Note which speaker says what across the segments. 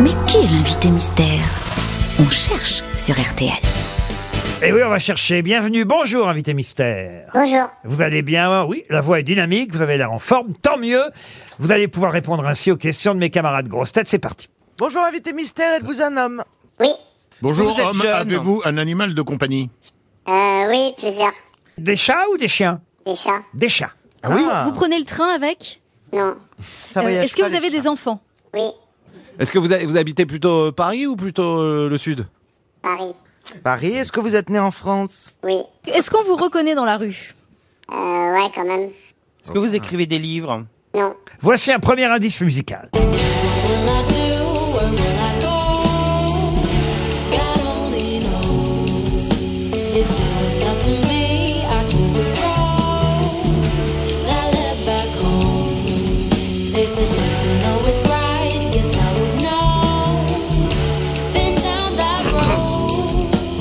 Speaker 1: Mais qui est l'invité mystère? On cherche sur RTL.
Speaker 2: Et Eh oui, on va chercher. Bienvenue. Bonjour, invité mystère.
Speaker 3: Bonjour.
Speaker 2: Vous allez bien? Oui, la voix est dynamique. Vous avez l'air en forme. Tant mieux. Vous allez pouvoir répondre ainsi aux questions de mes camarades grosses têtes. C'est parti.
Speaker 4: Bonjour invité mystère, êtes-vous un homme?
Speaker 3: Oui.
Speaker 5: Bonjour,
Speaker 4: Vous êtes
Speaker 5: homme,
Speaker 4: jeune.
Speaker 5: avez-vous un animal de compagnie?
Speaker 3: Euh, oui, plusieurs.
Speaker 2: Des chats ou des chiens?
Speaker 3: Des chats
Speaker 2: Des chats.
Speaker 4: oui
Speaker 6: Vous prenez le train avec?
Speaker 3: Non.
Speaker 4: Ça
Speaker 6: Euh,
Speaker 4: voyage
Speaker 6: Est-ce que
Speaker 4: pas,
Speaker 6: vous
Speaker 4: les
Speaker 6: avez
Speaker 4: chats.
Speaker 6: des enfants?
Speaker 3: Oui.
Speaker 7: Est-ce que vous, vous habitez plutôt euh, Paris ou plutôt euh, le sud?
Speaker 3: Paris.
Speaker 4: Paris, est-ce que vous êtes né en France?
Speaker 3: Oui.
Speaker 6: Est-ce qu'on vous reconnaît dans la rue?
Speaker 3: Euh, ouais, quand même.
Speaker 8: Est-ce que vous écrivez des livres?
Speaker 3: Non.
Speaker 2: Voici un premier indice musical.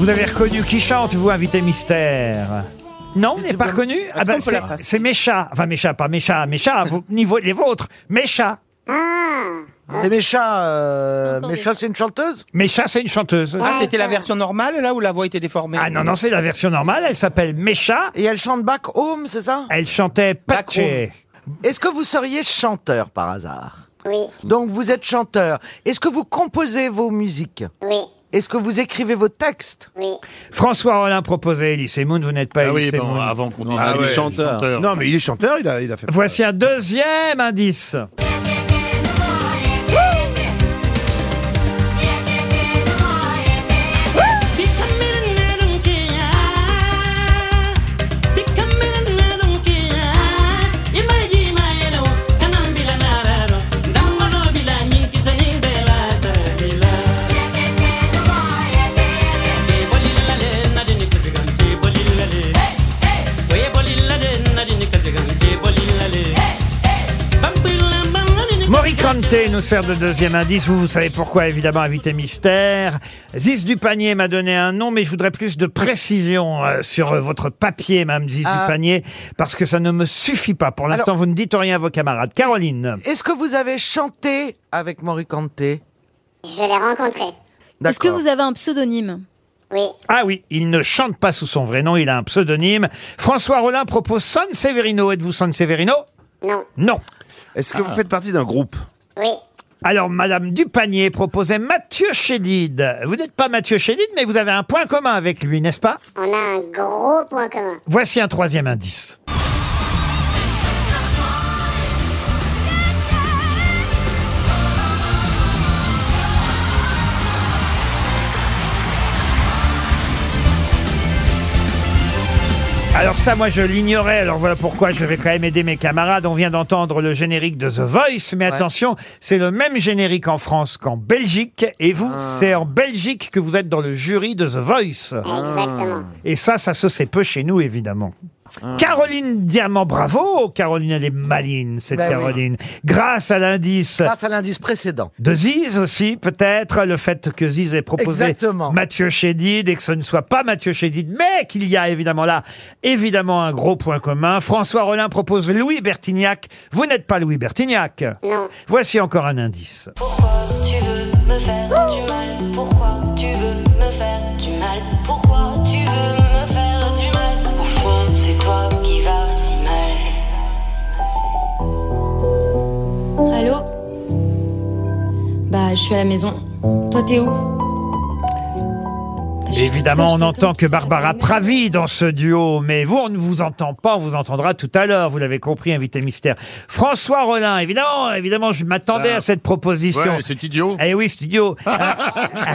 Speaker 2: Vous avez reconnu qui chante, vous, invité mystère non, vous n'avez pas reconnu Ah ben, c'est- c'est mes chats. Enfin, mes chats, pas mes chats, mes chats, vos- niveau, les vôtres. Mes chats.
Speaker 4: C'est Mécha, euh, Mécha c'est une chanteuse
Speaker 2: Mes chats, c'est une chanteuse.
Speaker 8: Ah, c'était la version normale, là, où la voix était déformée
Speaker 2: Ah non, non, c'est la version normale. Elle s'appelle Mécha.
Speaker 4: Et elle chante Back Home, c'est ça?
Speaker 2: Elle chantait Pache.
Speaker 4: Est-ce que vous seriez chanteur par hasard?
Speaker 3: Oui.
Speaker 4: Donc vous êtes chanteur. Est-ce que vous composez vos musiques?
Speaker 3: Oui.
Speaker 4: Est-ce que vous écrivez vos textes?
Speaker 3: Oui.
Speaker 2: François Rollin proposait Elise Moon. Vous n'êtes pas
Speaker 5: Ah oui,
Speaker 2: Elise
Speaker 5: bon,
Speaker 2: Moon.
Speaker 5: avant qu'on dise
Speaker 7: Ah
Speaker 5: qu'il est
Speaker 7: ouais.
Speaker 5: chanteur.
Speaker 7: Non, mais il est chanteur, il a, il a fait.
Speaker 2: Voici un deuxième indice. Moricante nous sert de deuxième indice. Vous, vous savez pourquoi, évidemment, invité mystère. Ziz du panier m'a donné un nom, mais je voudrais plus de précision euh, sur euh, votre papier, Mme Ziz
Speaker 4: Ah.
Speaker 2: du panier, parce que ça ne me suffit pas. Pour l'instant, vous ne dites rien à vos camarades. Caroline.
Speaker 4: Est-ce que vous avez chanté avec Moricante
Speaker 3: Je l'ai rencontré.
Speaker 6: Est-ce que vous avez un pseudonyme?
Speaker 3: Oui.
Speaker 2: Ah oui, il ne chante pas sous son vrai nom, il a un pseudonyme. François Rollin propose San Severino. Êtes-vous San Severino?
Speaker 3: Non.
Speaker 2: Non.
Speaker 7: Est-ce que vous faites partie d'un groupe?
Speaker 3: Oui.
Speaker 2: Alors, Madame Dupanier proposait Mathieu Chédid. Vous n'êtes pas Mathieu Chédid, mais vous avez un point commun avec lui, n'est-ce pas?
Speaker 3: On a un gros point commun.
Speaker 2: Voici un troisième indice. Alors ça, moi, je l'ignorais. Alors voilà pourquoi je vais quand même aider mes camarades. On vient d'entendre le générique de The Voice, mais attention, c'est le même générique en France qu'en Belgique. Et vous, c'est en Belgique que vous êtes dans le jury de The Voice.
Speaker 3: Exactement.
Speaker 2: Et ça, ça se sait peu chez nous, évidemment. Caroline Diamant, bravo Caroline, elle est maline, cette
Speaker 4: Ben oui.
Speaker 2: Caroline. Grâce à l'indice
Speaker 4: Grâce à l'indice précédent.
Speaker 2: de Ziz aussi, peut-être, le fait que Ziz ait proposé
Speaker 4: Exactement.
Speaker 2: Mathieu Chédid et que ce ne soit pas Mathieu Chédid, mais qu'il y a évidemment là, évidemment, un gros point commun. François Rollin propose Louis Bertignac. Vous n'êtes pas Louis Bertignac.
Speaker 3: Non.
Speaker 2: Voici encore un indice.
Speaker 9: Pourquoi tu veux me faire du mal? Pourquoi
Speaker 10: Bah, je suis à la maison. Toi, t'es où? Bah,
Speaker 2: Évidemment, on n'entend que Barbara. Pravi dans ce duo, mais vous, on ne vous entend pas, on vous entendra tout à l'heure, vous l'avez compris, invité mystère. François Rollin, évidemment, évidemment, je m'attendais
Speaker 5: Ah.
Speaker 2: à cette proposition.
Speaker 5: Ouais, c'est idiot.
Speaker 2: Eh oui, studio. Euh,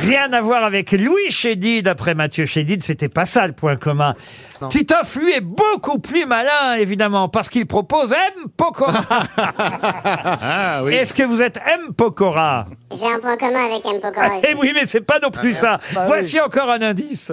Speaker 2: rien à voir avec Louis Chédid, d'après Mathieu Chédid, c'était pas ça le point commun. Titoff, lui, est beaucoup plus malin, évidemment, parce qu'il propose M. Pokora.
Speaker 5: Ah oui.
Speaker 2: Est-ce que vous êtes M. Pokora?
Speaker 3: J'ai un point commun avec M. Pokora
Speaker 2: Eh
Speaker 3: aussi.
Speaker 2: oui, mais c'est pas non plus ça.
Speaker 4: Bah oui.
Speaker 2: Voici encore un indice.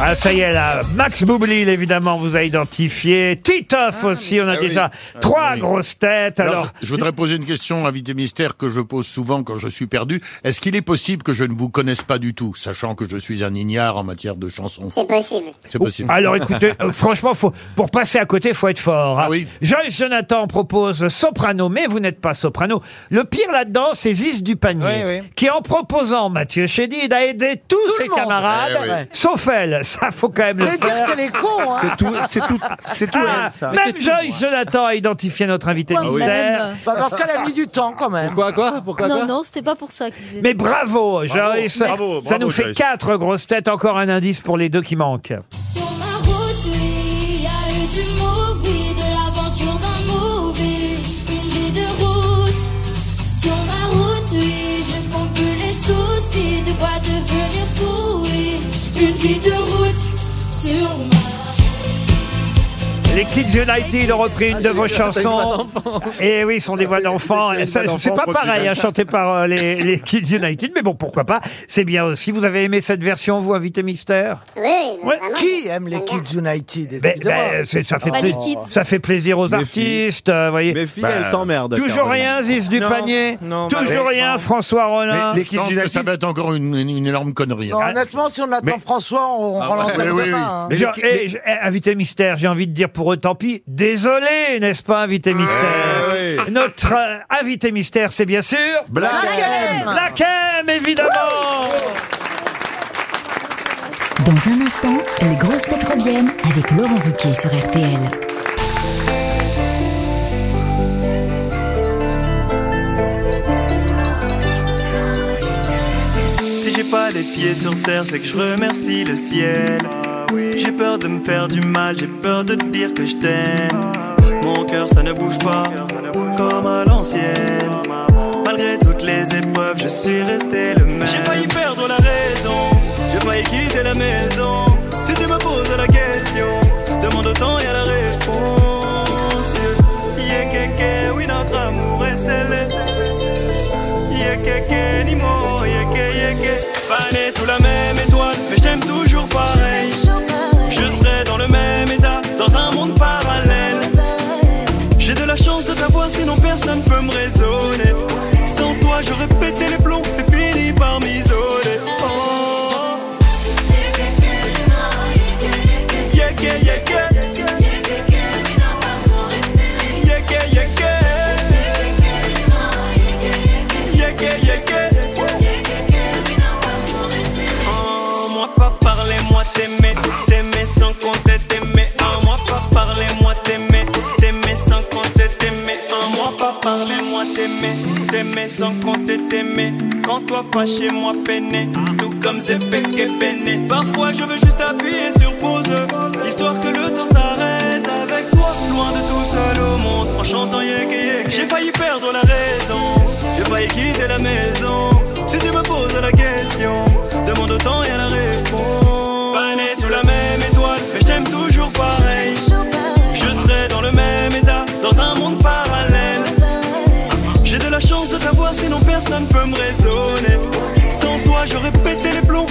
Speaker 2: Ah, ça y est, là. Max Boublil, évidemment, vous a identifié. Titoff aussi, on a
Speaker 5: Ah oui.
Speaker 2: déjà
Speaker 5: Ah
Speaker 2: trois
Speaker 5: oui.
Speaker 2: grosses têtes. Alors,
Speaker 5: Alors, je voudrais poser une question, invité mystère, que je pose souvent quand je suis perdu. Est-ce qu'il est possible que je ne vous connaisse pas du tout, sachant que je suis un ignare en matière de chansons?
Speaker 3: C'est possible.
Speaker 5: C'est possible.
Speaker 2: alors écoutez, euh, franchement, faut, pour passer à côté, faut être fort. hein.
Speaker 5: Ah oui.
Speaker 2: Joyce Jonathan propose soprano, mais vous n'êtes pas soprano. Le pire là-dedans, c'est Ziz du panier,
Speaker 8: Oui, oui.
Speaker 2: qui en proposant Mathieu Chédid a aidé tous
Speaker 4: Tout
Speaker 2: ses camarades,
Speaker 5: Eh oui.
Speaker 2: sauf elle. Ça, faut quand même le
Speaker 4: C'est dire
Speaker 2: faire.
Speaker 4: qu'elle est con, hein
Speaker 7: C'est tout, c'est tout, c'est tout
Speaker 2: Ah,
Speaker 7: elle, ça.
Speaker 2: même Joyce Jonathan a identifié notre invité
Speaker 6: Pourquoi
Speaker 2: mystère.
Speaker 6: même
Speaker 4: Bah, Parce qu'elle a mis du temps quand même.
Speaker 7: Pourquoi quoi? Pourquoi
Speaker 6: Non,
Speaker 7: quoi?
Speaker 6: non, c'était pas pour ça qu'ils étaient.
Speaker 2: Mais bravo, Joyce.
Speaker 7: bravo,
Speaker 2: Ça
Speaker 7: bravo,
Speaker 2: nous fait
Speaker 7: Joyce.
Speaker 2: quatre grosses têtes. Encore un indice pour les deux qui manquent.
Speaker 10: Sur ma route, oui, il y a eu du movie, de l'aventure d'un movie, une vie de route. Sur ma route, oui, je ne compte plus les soucis, de quoi devenir fou, oui, une vie de route.
Speaker 2: Les Kids United ont repris une de vos chansons. Et oui, ce sont des voix d'enfants. Ça, C'est pas pareil, hein, chanté par euh, les, les Kids United. Mais bon, pourquoi pas. C'est bien aussi. Vous avez aimé cette version, vous, invité mystère?
Speaker 3: Oui, oui,
Speaker 2: Ouais.
Speaker 3: vraiment.
Speaker 4: Qui aime les. Kids United
Speaker 2: Ben, ben, c'est- ça, fait
Speaker 6: Pas kids.
Speaker 2: ça fait plaisir aux
Speaker 7: Mes
Speaker 2: artistes. euh, voyez.
Speaker 7: Mes filles, elles t'emmerdent.
Speaker 2: Toujours
Speaker 7: Caroline.
Speaker 2: rien, Ziz du
Speaker 8: Non,
Speaker 2: panier.
Speaker 8: non,
Speaker 2: Toujours rien, François Rollin.
Speaker 7: Les, les
Speaker 5: Je
Speaker 7: Kids
Speaker 5: pense que ça
Speaker 7: United.
Speaker 5: va être encore une, une- une énorme connerie.
Speaker 4: Non, honnêtement, si on attend
Speaker 5: Mais-
Speaker 4: François, on
Speaker 7: Ah
Speaker 4: rend
Speaker 7: ouais,
Speaker 4: l'antenne
Speaker 5: oui, oui,
Speaker 4: demain, hein.
Speaker 7: Mais
Speaker 2: Genre,
Speaker 7: les-
Speaker 2: eh, eh, invité mystère, j'ai envie de dire pour tant pis. Désolé, n'est-ce pas, invité mystère
Speaker 7: oui.
Speaker 2: Notre euh, invité mystère, c'est bien sûr
Speaker 7: Black M.
Speaker 2: Black M, évidemment
Speaker 1: Dans un instant, les grosses têtes reviennent avec Laurent Ruquier sur RTL.
Speaker 11: Si j'ai pas les pieds sur terre, c'est que je remercie le ciel. J'ai peur de me faire du mal, j'ai peur de te dire que je t'aime. Mon cœur ça ne bouge pas, comme à l'ancienne. Malgré toutes les épreuves, je suis resté le même. J'ai failli perdre la raison, j'ai failli quitter la maison. Si tu me poses la question, demande autant y a la réponse. Yeah, kéké, oui, notre amour est scellé. Yeah, kéké, ni mot, yeah, yeah. Pas né sous la même sans compter t'aimer. Quand toi fâché, moi peiné, tout comme Zepek peiné. Parfois je veux juste appuyer sur pause, histoire que le temps s'arrête avec toi, loin de tout seul au monde, en chantant yek. J'ai failli perdre la raison, j'ai failli quitter la maison. Si tu me poses la question, demande autant y a la réponse. Sinon personne peut me raisonner. Sans toi, j'aurais pété les plombs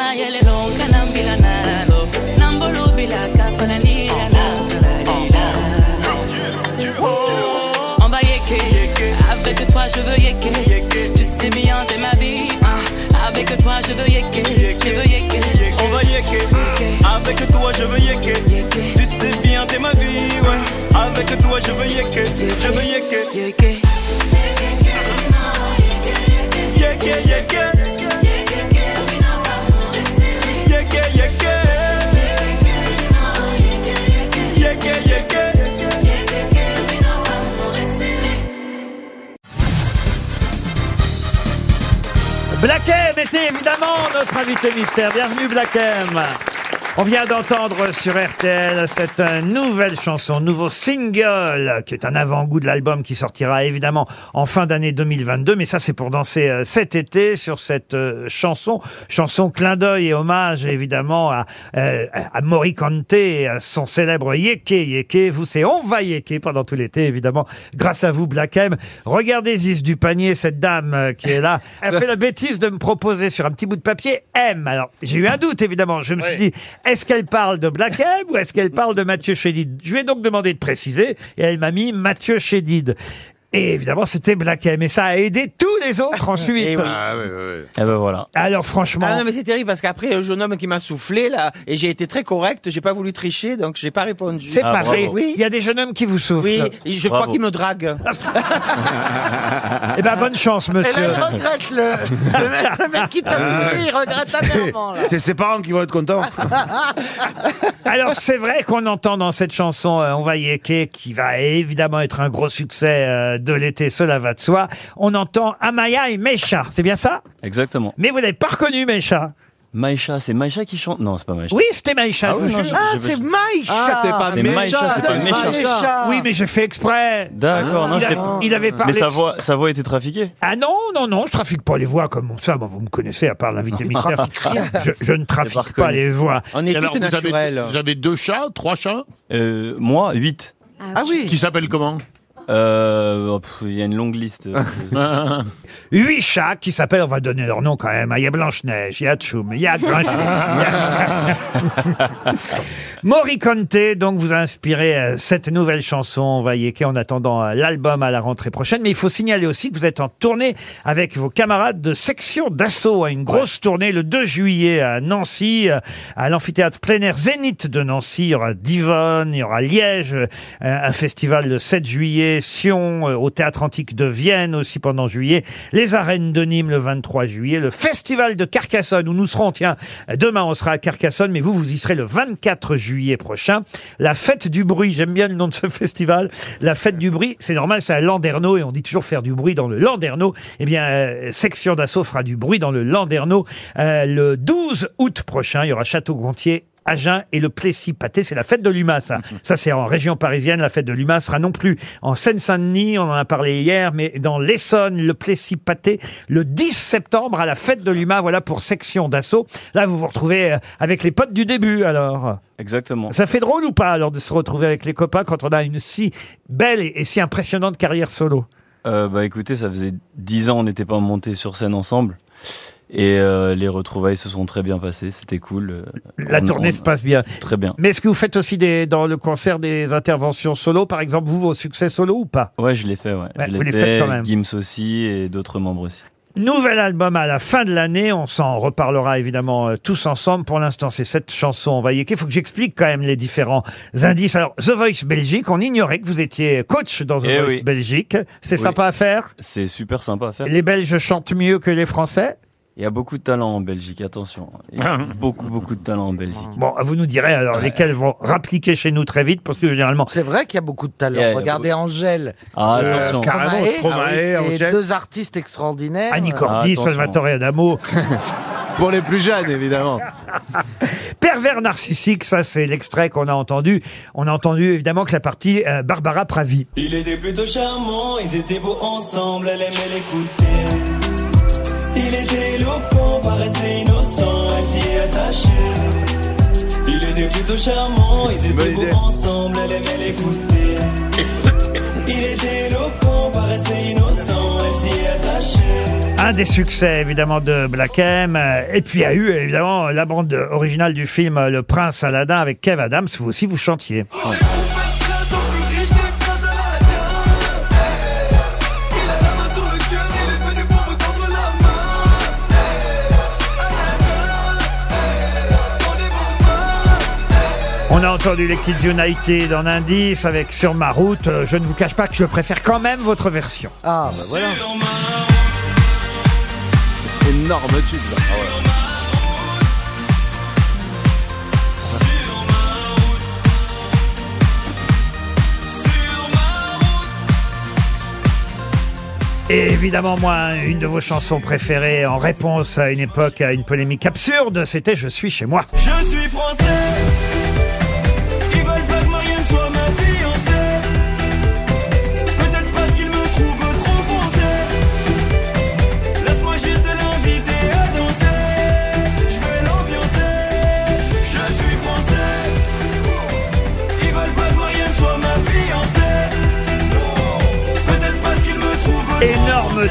Speaker 9: Nalo. Nambolo bila. On va. Avec toi je veux yeker. Tu sais bien t'es ma vie. Ah, Avec toi je veux yeker. Je veux yeker.
Speaker 11: On va yeker. Avec toi, je veux yeker. Tu sais bien, t'es ma vie, ouais. Avec toi, je veux yeker. Je veux yeker.
Speaker 2: Notre invité mystère. Bienvenue Black M. On vient d'entendre sur RTL cette nouvelle chanson, nouveau single, qui est un avant-goût de l'album qui sortira évidemment en fin d'année 2022. Mais ça, c'est pour danser euh, cet été sur cette euh, chanson. Chanson clin d'œil et hommage évidemment à, euh, à et à son célèbre Yeke Yeke. Vous, c'est On va Yeke pendant tout l'été, évidemment, grâce à vous, Black M. Regardez Ziz du panier, cette dame euh, qui est là. Elle fait la bêtise de me proposer sur un petit bout de papier M. Alors, j'ai eu un doute, évidemment. Je me suis dit, est-ce qu'elle parle de Black ou est-ce qu'elle parle de Mathieu Chédid? Je lui ai donc demandé de préciser et elle m'a mis Mathieu Chédid. Et évidemment, c'était Black M. Et ça a aidé tous les autres ensuite.
Speaker 8: Eh oui.
Speaker 7: Ah, ouais, ouais, ouais.
Speaker 12: Eh ben voilà.
Speaker 2: Alors, franchement.
Speaker 8: Ah non mais c'est terrible parce qu'après le jeune homme qui m'a soufflé là et j'ai été très correct, j'ai pas voulu tricher donc j'ai pas répondu.
Speaker 2: C'est
Speaker 12: Ah,
Speaker 2: pareil.
Speaker 12: bravo.
Speaker 8: Oui.
Speaker 2: Il y a des jeunes hommes qui vous soufflent.
Speaker 8: Oui, et je crois qu'il me drague.
Speaker 2: Eh ben, bonne chance,
Speaker 4: Et là,
Speaker 2: monsieur.
Speaker 4: il regrette le, le mec, le mec qui t'a soufflé, il regrette amèrement, là.
Speaker 7: C'est ses parents qui vont être contents.
Speaker 2: Alors c'est vrai qu'on entend dans cette chanson euh, On va Yeke qui va évidemment être un gros succès euh, de l'été, cela va de soi. On entend Amaya et Mecha, c'est bien ça?
Speaker 12: Exactement.
Speaker 2: Mais vous n'avez pas reconnu Mecha
Speaker 12: Maïcha, c'est Maïcha qui chante? Non, c'est pas Maïcha.
Speaker 2: Oui, c'était Maïcha.
Speaker 12: Ah
Speaker 2: je
Speaker 12: oui,
Speaker 2: vous
Speaker 12: non,
Speaker 2: jure.
Speaker 4: Ah,
Speaker 12: Je-
Speaker 4: c'est Maïcha
Speaker 7: Ah, c'est pas
Speaker 12: C'est Maïcha, c'est pas Mécha.
Speaker 4: Maïcha.
Speaker 2: Oui, mais j'ai fait exprès.
Speaker 12: D'accord, non,
Speaker 2: il,
Speaker 12: je
Speaker 2: a-
Speaker 12: l'ai pas.
Speaker 2: il avait parlé.
Speaker 12: Mais sa
Speaker 2: de-
Speaker 12: voix, sa voix était trafiquée.
Speaker 2: Ah non, non, non, je trafique pas les voix comme ça. Vous me connaissez, à part l'invité mystère. Je, je ne trafique
Speaker 12: pas reconnu.
Speaker 2: les voix.
Speaker 8: On
Speaker 5: Et alors, vous avez, vous avez deux chats, trois chats?
Speaker 12: Euh, moi, 8.
Speaker 4: Ah oui.
Speaker 5: Qui s'appellent comment?
Speaker 12: Euh, pff, Il y a une longue liste.
Speaker 2: Huit chats qui s'appellent, on va donner leur nom quand même. hein. Il y a Blanche-Neige, il y a Tchoum, il y a Grincheux. il y a- Mori Conte, donc, vous a inspiré euh, cette nouvelle chanson, on va Yeke, en attendant euh, l'album à la rentrée prochaine. Mais il faut signaler aussi que vous êtes en tournée avec vos camarades de section d'assaut, à une grosse tournée le 2 juillet à Nancy, euh, à l'amphithéâtre plein air Zénith de Nancy. Il y aura Divonne, il y aura Liège, euh, un festival le 7 juillet, Euh, au théâtre antique de Vienne aussi pendant juillet, les arènes de Nîmes le 23 juillet, le festival de Carcassonne où nous serons, tiens, demain on sera à Carcassonne, mais vous, vous y serez le 24 juillet prochain. La fête du bruit, j'aime bien le nom de ce festival. La fête du bruit, c'est normal, c'est à Landerneau et on dit toujours faire du bruit dans le Landerneau. Eh bien, euh, section d'assaut fera du bruit dans le Landerneau euh, le 12 août prochain. Il y aura Château-Gontier. Agen et le Plessis-Pâté, c'est la fête de l'UMA, ça. Ça, c'est en région parisienne. La fête de l'UMA sera non plus en Seine-Saint-Denis, on en a parlé hier, mais dans l'Essonne, le Plessis-Pâté, le 10 septembre à la fête de l'UMA. Voilà pour section d'assaut. Là, vous vous retrouvez euh, avec les potes du début, alors.
Speaker 12: Exactement.
Speaker 2: Ça fait drôle ou pas, alors, de se retrouver avec les copains quand on a une si belle et, si impressionnante carrière solo?
Speaker 12: Euh, bah écoutez, ça faisait 10 ans on n'était pas monté sur scène ensemble. Et euh, les retrouvailles se sont très bien passées, c'était cool. euh,
Speaker 2: La
Speaker 12: on-
Speaker 2: tournée
Speaker 12: on-
Speaker 2: se passe bien.
Speaker 12: Très bien.
Speaker 2: Mais est-ce que vous faites aussi des, dans le concert des interventions solo, par exemple, vous, vos succès solo ou pas?
Speaker 12: Ouais, je l'ai fait, ouais.
Speaker 2: Ouais,
Speaker 12: je
Speaker 2: vous les faites
Speaker 12: fait,
Speaker 2: quand même.
Speaker 12: Gims aussi et d'autres membres aussi.
Speaker 2: Nouvel album à la fin de l'année, on s'en reparlera évidemment euh, tous ensemble. Pour l'instant, c'est cette chanson. On va y Il faut que j'explique quand même les différents indices. Alors, The Voice Belgique, on ignorait que vous étiez coach dans The
Speaker 12: Eh
Speaker 2: Voice
Speaker 12: oui.
Speaker 2: Belgique. C'est
Speaker 12: Oui.
Speaker 2: sympa à faire?
Speaker 12: C'est super sympa à faire.
Speaker 2: Les Belges chantent mieux que les Français?
Speaker 12: Il y a beaucoup de talent en Belgique, attention. Il y a beaucoup, beaucoup de talent en Belgique.
Speaker 2: Bon, vous nous direz alors lesquels vont rappliquer chez nous très vite, parce que généralement,
Speaker 4: C'est vrai qu'il y a beaucoup de talent.
Speaker 12: Yeah,
Speaker 4: Regardez Angèle.
Speaker 12: Ah, attention.
Speaker 4: euh,
Speaker 7: Carrément,
Speaker 4: Stromae. Ah oui, et
Speaker 7: Angèle.
Speaker 4: deux artistes extraordinaires.
Speaker 2: Annie Cordy,
Speaker 12: attention.
Speaker 2: Salvatore Adamo,
Speaker 7: Pour les plus jeunes, évidemment.
Speaker 2: Pervers narcissique, ça c'est l'extrait qu'on a entendu. On a entendu évidemment que la partie euh, Barbara Pravi.
Speaker 11: Il était plutôt charmant, ils étaient beaux ensemble, elle aimait l'écouter. Il était éloquent, paraissait innocent, elle s'y est attachée. Il était plutôt charmant, ils étaient beaux ensemble, elle aimait l'écouter. Il était éloquent, paraissait innocent, elle s'y est attachée.
Speaker 2: Un des succès évidemment de Black M. Et puis il y a eu évidemment la bande originale du film Le Prince Aladdin avec Kev Adams. Vous aussi vous chantiez. On entendu les Kids United en indice avec Sur ma route. Euh, Je ne vous cache pas que je préfère quand même votre version.
Speaker 4: Ah, bah voilà.
Speaker 7: Énorme tube. ça. Ah ouais.
Speaker 2: Et évidemment, moi, une de vos chansons préférées en réponse à une époque, à une polémique absurde, c'était Je suis chez moi.
Speaker 11: Je suis français.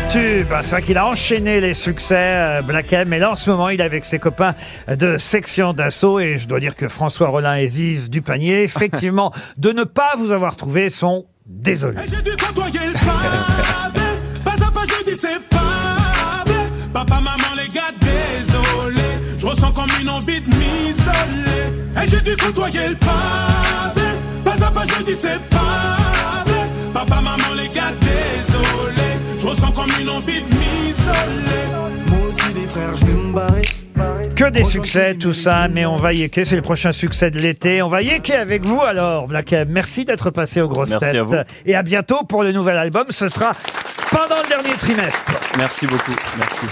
Speaker 2: Tube, c'est vrai qu'il a enchaîné les succès euh, Black M, mais là en ce moment il est avec ses copains de section d'assaut et je dois dire que François Rollin et Ziz du panier, effectivement, de ne pas vous avoir trouvé sont désolés.
Speaker 11: J'ai dû côtoyer le pavé. Pas à pas, je dis c'est pas vrai. Papa, maman, les gars, désolé. Je ressens comme une envie de m'isoler. Et j'ai dû côtoyer le pavé. Pas à pas, je dis c'est pas vrai. Papa, maman, les gars, désolé. Je ressens comme une envie de m'isoler. Moi aussi, les frères, je vais me barrer.
Speaker 2: Que des succès, tout ça, mais on va yeker, c'est le prochain succès de l'été. On va yeker avec vous alors, Black M. Merci d'être passé aux grosses
Speaker 12: Merci
Speaker 2: têtes.
Speaker 12: à vous.
Speaker 2: Et à bientôt pour le nouvel album. Ce sera pendant le dernier trimestre.
Speaker 12: Merci beaucoup. Merci.